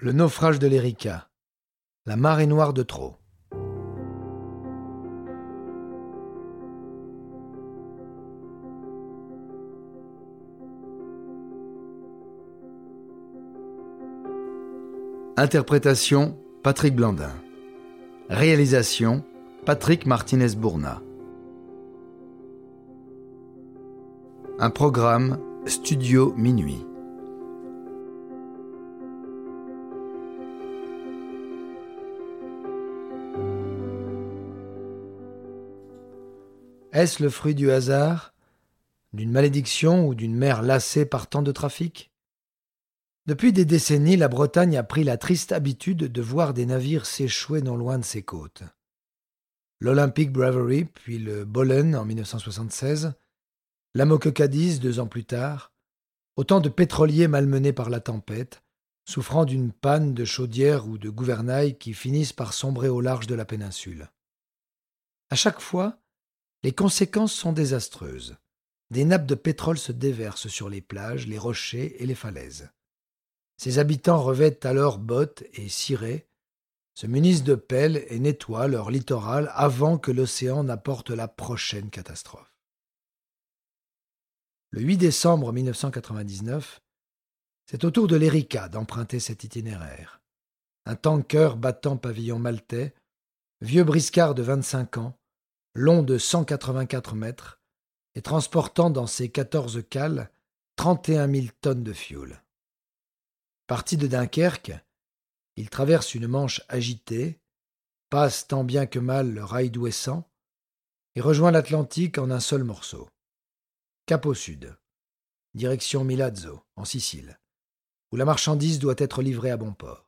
Le naufrage de l'Erika. La marée noire de trop. Interprétation Patrick Blandin. Réalisation Patrick Martinez-Bourna. Un programme Studio Minuit. Est-ce le fruit du hasard, d'une malédiction ou d'une mer lassée par tant de trafic? Depuis des décennies, la Bretagne a pris la triste habitude de voir des navires s'échouer non loin de ses côtes. L'Olympic Bravery, puis le Bollen en 1976, l'Amoke Cadiz deux ans plus tard, autant de pétroliers malmenés par la tempête, souffrant d'une panne de chaudière ou de gouvernail qui finissent par sombrer au large de la péninsule. À chaque fois, les conséquences sont désastreuses. Des nappes de pétrole se déversent sur les plages, les rochers et les falaises. Ses habitants revêtent alors bottes et cirés, se munissent de pelles et nettoient leur littoral avant que l'océan n'apporte la prochaine catastrophe. Le 8 décembre 1999, c'est au tour de l'Erika d'emprunter cet itinéraire. Un tanker battant pavillon maltais, vieux briscard de 25 ans, long de 184 mètres, et transportant dans ses quatorze cales 31 000 tonnes de fioul. Parti de Dunkerque, il traverse une manche agitée, passe tant bien que mal le rail d'Ouessant, et rejoint l'Atlantique en un seul morceau. Cap au sud, direction Milazzo, en Sicile, où la marchandise doit être livrée à bon port.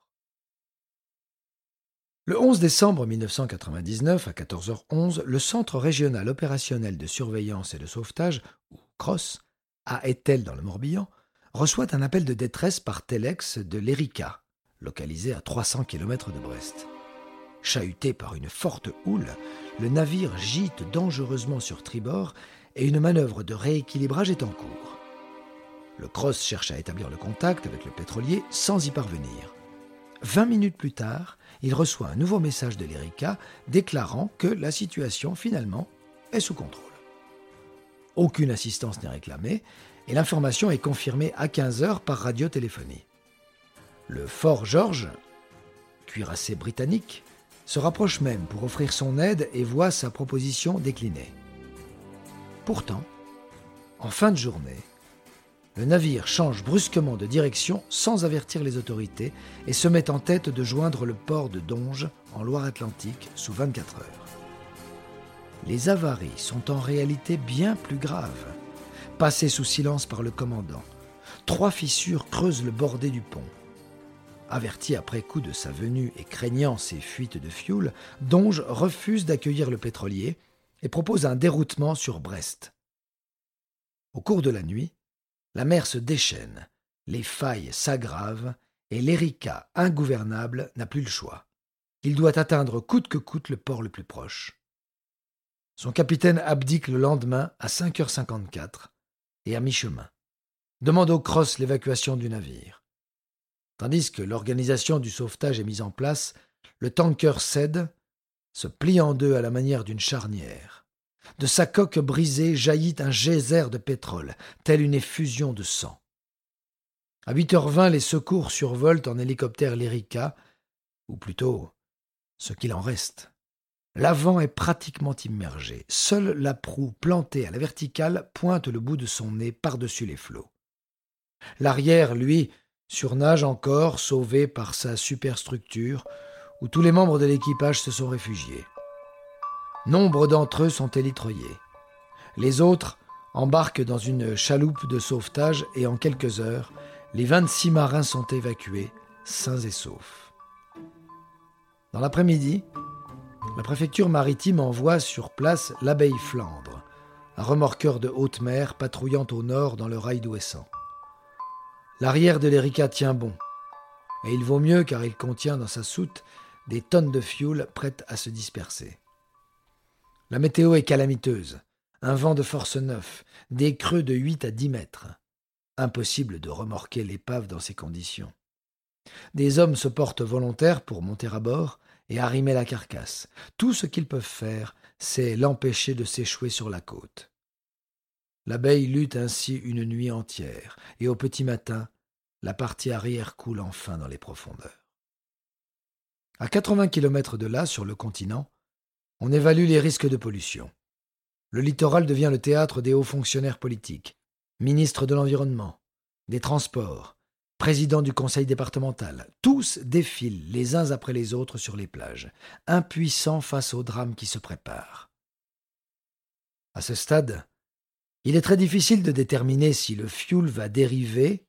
Le 11 décembre 1999, à 14h11, le Centre régional opérationnel de surveillance et de sauvetage, ou CROSS, à Etel dans le Morbihan, reçoit un appel de détresse par Telex de l'Erika, localisé à 300 km de Brest. Chahuté par une forte houle, le navire gîte dangereusement sur tribord et une manœuvre de rééquilibrage est en cours. Le Cross cherche à établir le contact avec le pétrolier sans y parvenir. Vingt minutes plus tard, il reçoit un nouveau message de l'Erika déclarant que la situation, finalement, est sous contrôle. Aucune assistance n'est réclamée et l'information est confirmée à 15 heures par radiotéléphonie. Le Fort George, cuirassé britannique, se rapproche même pour offrir son aide et voit sa proposition déclinée. Pourtant, en fin de journée, le navire change brusquement de direction sans avertir les autorités et se met en tête de joindre le port de Donge en Loire-Atlantique sous 24 heures. Les avaries sont en réalité bien plus graves. Passées sous silence par le commandant, trois fissures creusent le bordé du pont. Averti après coup de sa venue et craignant ses fuites de fioul, Donge refuse d'accueillir le pétrolier et propose un déroutement sur Brest. Au cours de la nuit, la mer se déchaîne, les failles s'aggravent, et l'Erika, ingouvernable, n'a plus le choix. Il doit atteindre coûte que coûte le port le plus proche. Son capitaine abdique le lendemain à 5h54 et à mi-chemin. Demande au cross l'évacuation du navire. Tandis que l'organisation du sauvetage est mise en place, le tanker cède, se plie en deux à la manière d'une charnière. De sa coque brisée jaillit un geyser de pétrole, telle une effusion de sang. À 8h20, les secours survolent en hélicoptère l'Erika, ou plutôt ce qu'il en reste. L'avant est pratiquement immergé. Seule la proue plantée à la verticale pointe le bout de son nez par-dessus les flots. L'arrière, lui, surnage encore, sauvé par sa superstructure, où tous les membres de l'équipage se sont réfugiés. Nombre d'entre eux sont élitreillés. Les autres embarquent dans une chaloupe de sauvetage et en quelques heures, les 26 marins sont évacués, sains et saufs. Dans l'après-midi, la préfecture maritime envoie sur place l'abeille Flandre, un remorqueur de haute mer patrouillant au nord dans le rail d'Ouessant. L'arrière de l'Erika tient bon, et il vaut mieux car il contient dans sa soute des tonnes de fioul prêtes à se disperser. La météo est calamiteuse. Un vent de force neuf, des creux de 8 à 10 mètres. Impossible de remorquer l'épave dans ces conditions. Des hommes se portent volontaires pour monter à bord et arrimer la carcasse. Tout ce qu'ils peuvent faire, c'est l'empêcher de s'échouer sur la côte. L'abeille lutte ainsi une nuit entière, et au petit matin, la partie arrière coule enfin dans les profondeurs. À 80 kilomètres de là, sur le continent, on évalue les risques de pollution. Le littoral devient le théâtre des hauts fonctionnaires politiques, ministres de l'Environnement, des Transports, président du conseil départemental. Tous défilent les uns après les autres sur les plages, impuissants face au drame qui se prépare. À ce stade, il est très difficile de déterminer si le fioul va dériver,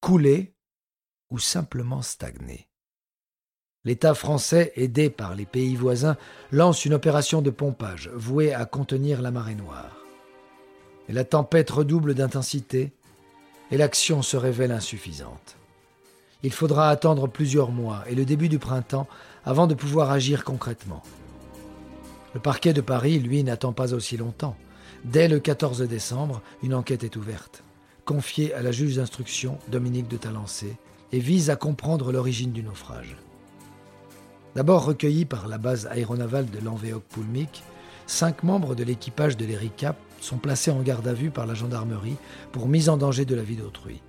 couler ou simplement stagner. L'État français, aidé par les pays voisins, lance une opération de pompage vouée à contenir la marée noire. La tempête redouble d'intensité et l'action se révèle insuffisante. Il faudra attendre plusieurs mois et le début du printemps avant de pouvoir agir concrètement. Le parquet de Paris, lui, n'attend pas aussi longtemps. Dès le 14 décembre, une enquête est ouverte, confiée à la juge d'instruction Dominique de Talancé, et vise à comprendre l'origine du naufrage. D'abord recueillis par la base aéronavale de Lanvéoc-Poulmic, cinq membres de l'équipage de l'Erika sont placés en garde à vue par la gendarmerie pour mise en danger de la vie d'autrui.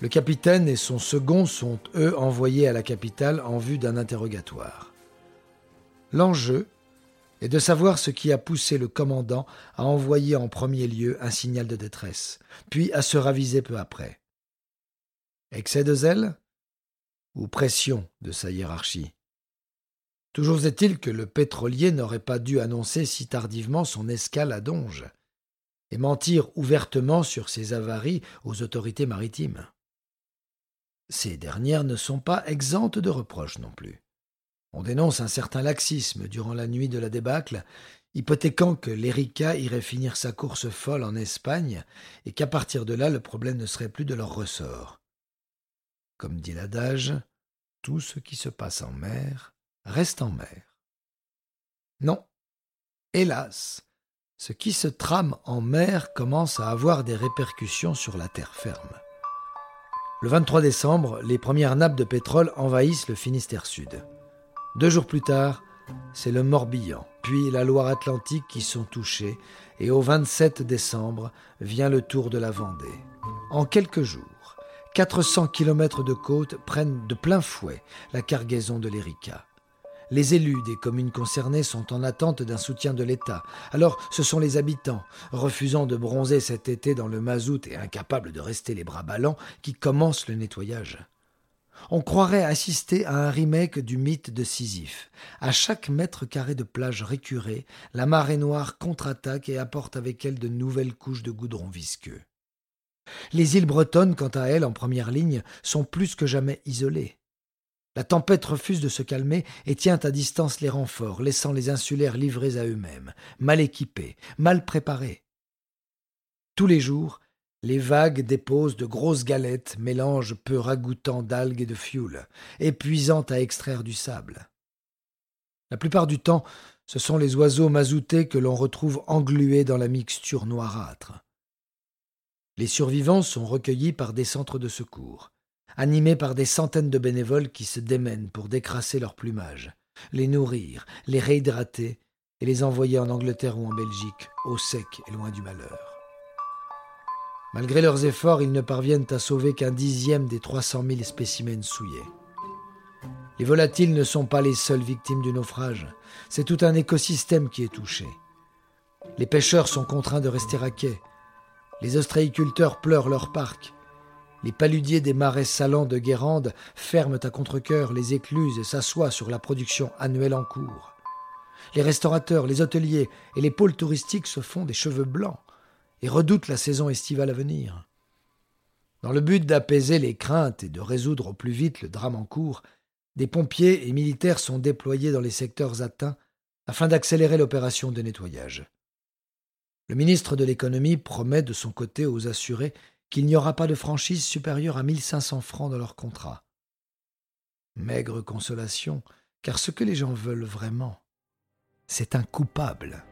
Le capitaine et son second sont, eux, envoyés à la capitale en vue d'un interrogatoire. L'enjeu est de savoir ce qui a poussé le commandant à envoyer en premier lieu un signal de détresse, puis à se raviser peu après. Excès de zèle ou pression de sa hiérarchie? Toujours est-il que le pétrolier n'aurait pas dû annoncer si tardivement son escale à Donge et mentir ouvertement sur ses avaries aux autorités maritimes. Ces dernières ne sont pas exemptes de reproches non plus. On dénonce un certain laxisme durant la nuit de la débâcle, hypothéquant que l'Erika irait finir sa course folle en Espagne et qu'à partir de là le problème ne serait plus de leur ressort. Comme dit l'adage, tout ce qui se passe en mer reste en mer. Non. Hélas, ce qui se trame en mer commence à avoir des répercussions sur la terre ferme. Le 23 décembre, les premières nappes de pétrole envahissent le Finistère Sud. Deux jours plus tard, c'est le Morbihan, puis la Loire-Atlantique qui sont touchés, et au 27 décembre vient le tour de la Vendée. En quelques jours, 400 kilomètres de côte prennent de plein fouet la cargaison de l'Erika. Les élus des communes concernées sont en attente d'un soutien de l'État. Alors ce sont les habitants, refusant de bronzer cet été dans le mazout et incapables de rester les bras ballants, qui commencent le nettoyage. On croirait assister à un remake du mythe de Sisyphe. À chaque mètre carré de plage récurée, la marée noire contre-attaque et apporte avec elle de nouvelles couches de goudron visqueux. Les îles bretonnes, quant à elles, en première ligne, sont plus que jamais isolées. La tempête refuse de se calmer et tient à distance les renforts, laissant les insulaires livrés à eux-mêmes, mal équipés, mal préparés. Tous les jours, les vagues déposent de grosses galettes, mélange peu ragoûtant d'algues et de fioul, épuisant à extraire du sable. La plupart du temps, ce sont les oiseaux mazoutés que l'on retrouve englués dans la mixture noirâtre. Les survivants sont recueillis par des centres de secours animés par des centaines de bénévoles qui se démènent pour décrasser leur plumage, les nourrir, les réhydrater et les envoyer en Angleterre ou en Belgique, au sec et loin du malheur. Malgré leurs efforts, ils ne parviennent à sauver qu'un dixième des 300 000 spécimens souillés. Les volatiles ne sont pas les seules victimes du naufrage, c'est tout un écosystème qui est touché. Les pêcheurs sont contraints de rester à quai. Les ostréiculteurs pleurent leur parc. Les paludiers des marais salants de Guérande ferment à contre-coeur les écluses et s'assoient sur la production annuelle en cours. Les restaurateurs, les hôteliers et les pôles touristiques se font des cheveux blancs et redoutent la saison estivale à venir. Dans le but d'apaiser les craintes et de résoudre au plus vite le drame en cours, des pompiers et militaires sont déployés dans les secteurs atteints afin d'accélérer l'opération de nettoyage. Le ministre de l'économie promet de son côté aux assurés qu'il n'y aura pas de franchise supérieure à 1500 francs dans leur contrat. Maigre consolation, car ce que les gens veulent vraiment, c'est un coupable.